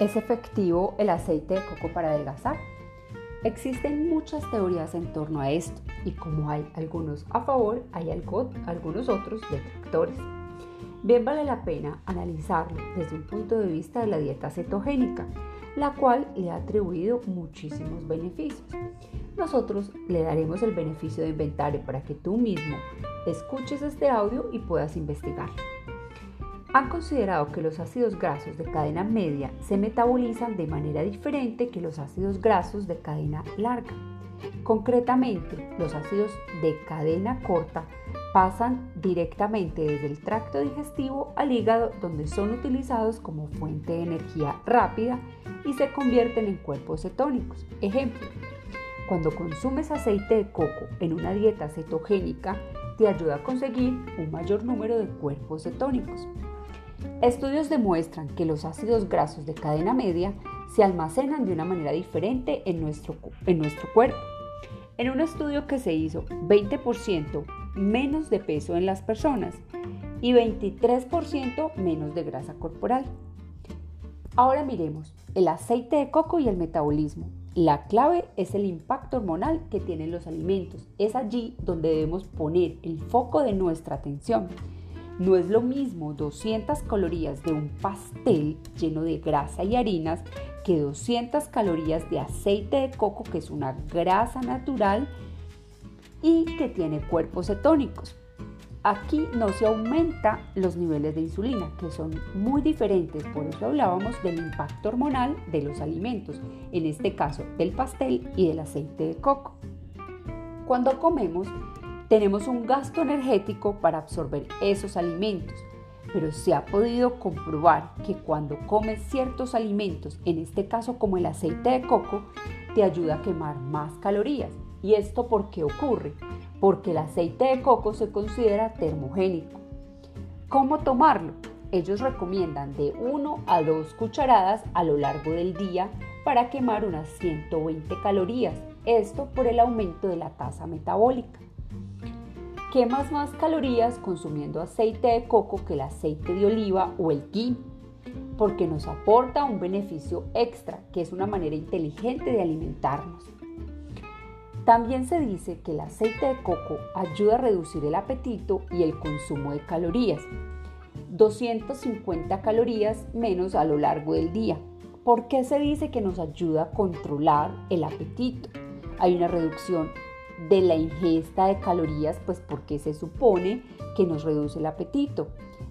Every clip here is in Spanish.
¿Es efectivo el aceite de coco para adelgazar? Existen muchas teorías en torno a esto y como hay algunos a favor, hay algunos otros detractores. Bien vale la pena analizarlo desde un punto de vista de la dieta cetogénica, la cual le ha atribuido muchísimos beneficios. Nosotros le daremos el beneficio de inventario para que tú mismo escuches este audio y puedas investigarlo han considerado que los ácidos grasos de cadena media se metabolizan de manera diferente que los ácidos grasos de cadena larga. Concretamente, los ácidos de cadena corta pasan directamente desde el tracto digestivo al hígado donde son utilizados como fuente de energía rápida y se convierten en cuerpos cetónicos. Ejemplo, cuando consumes aceite de coco en una dieta cetogénica, te ayuda a conseguir un mayor número de cuerpos cetónicos. Estudios demuestran que los ácidos grasos de cadena media se almacenan de una manera diferente en nuestro, en nuestro cuerpo. En un estudio que se hizo, 20% menos de peso en las personas y 23% menos de grasa corporal. Ahora miremos el aceite de coco y el metabolismo. La clave es el impacto hormonal que tienen los alimentos. Es allí donde debemos poner el foco de nuestra atención. No es lo mismo 200 calorías de un pastel lleno de grasa y harinas que 200 calorías de aceite de coco, que es una grasa natural y que tiene cuerpos cetónicos. Aquí no se aumenta los niveles de insulina, que son muy diferentes, por eso hablábamos del impacto hormonal de los alimentos, en este caso del pastel y del aceite de coco. Cuando comemos, tenemos un gasto energético para absorber esos alimentos, pero se ha podido comprobar que cuando comes ciertos alimentos, en este caso como el aceite de coco, te ayuda a quemar más calorías. ¿Y esto por qué ocurre? Porque el aceite de coco se considera termogénico. ¿Cómo tomarlo? Ellos recomiendan de 1 a 2 cucharadas a lo largo del día para quemar unas 120 calorías. Esto por el aumento de la tasa metabólica. Quemas más calorías consumiendo aceite de coco que el aceite de oliva o el ghee, porque nos aporta un beneficio extra, que es una manera inteligente de alimentarnos. También se dice que el aceite de coco ayuda a reducir el apetito y el consumo de calorías. 250 calorías menos a lo largo del día. ¿Por qué se dice que nos ayuda a controlar el apetito? Hay una reducción de la ingesta de calorías, pues porque se supone que nos reduce el apetito.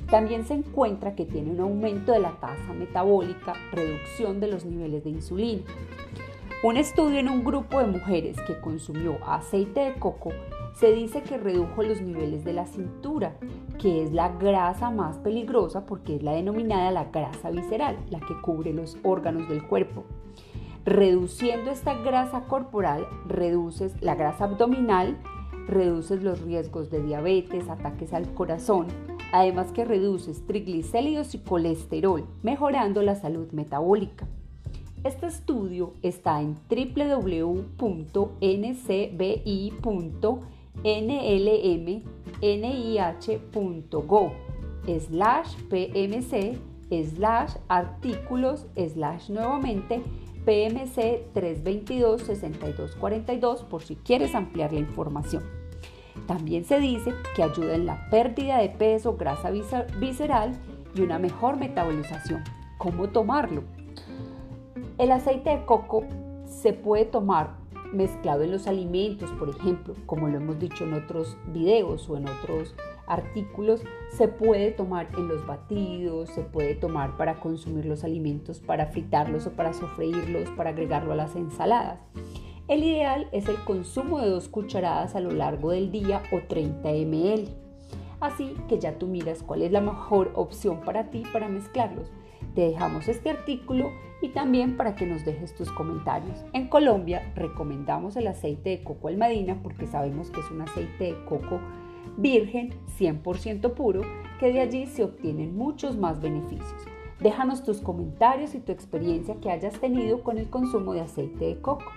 También se encuentra que tiene un aumento de la tasa metabólica, reducción de los niveles de insulina. Un estudio en un grupo de mujeres que consumió aceite de coco se dice que redujo los niveles de la cintura, que es la grasa más peligrosa porque es la denominada la grasa visceral, la que cubre los órganos del cuerpo. Reduciendo esta grasa corporal, reduces la grasa abdominal, reduces los riesgos de diabetes, ataques al corazón, además que reduces triglicéridos y colesterol, mejorando la salud metabólica. Este estudio está en www.ncbi.nlmnih.gov slash pmc slash artículos slash nuevamente PMC 322-6242 por si quieres ampliar la información. También se dice que ayuda en la pérdida de peso, grasa visceral y una mejor metabolización. ¿Cómo tomarlo? El aceite de coco se puede tomar mezclado en los alimentos, por ejemplo, como lo hemos dicho en otros videos o en otros artículos se puede tomar en los batidos, se puede tomar para consumir los alimentos, para fritarlos o para sofreírlos, para agregarlo a las ensaladas. El ideal es el consumo de dos cucharadas a lo largo del día o 30 ml. Así que ya tú miras cuál es la mejor opción para ti para mezclarlos. Te dejamos este artículo y también para que nos dejes tus comentarios. En Colombia recomendamos el aceite de coco almadina porque sabemos que es un aceite de coco virgen 100% puro, que de allí se obtienen muchos más beneficios. Déjanos tus comentarios y tu experiencia que hayas tenido con el consumo de aceite de coco.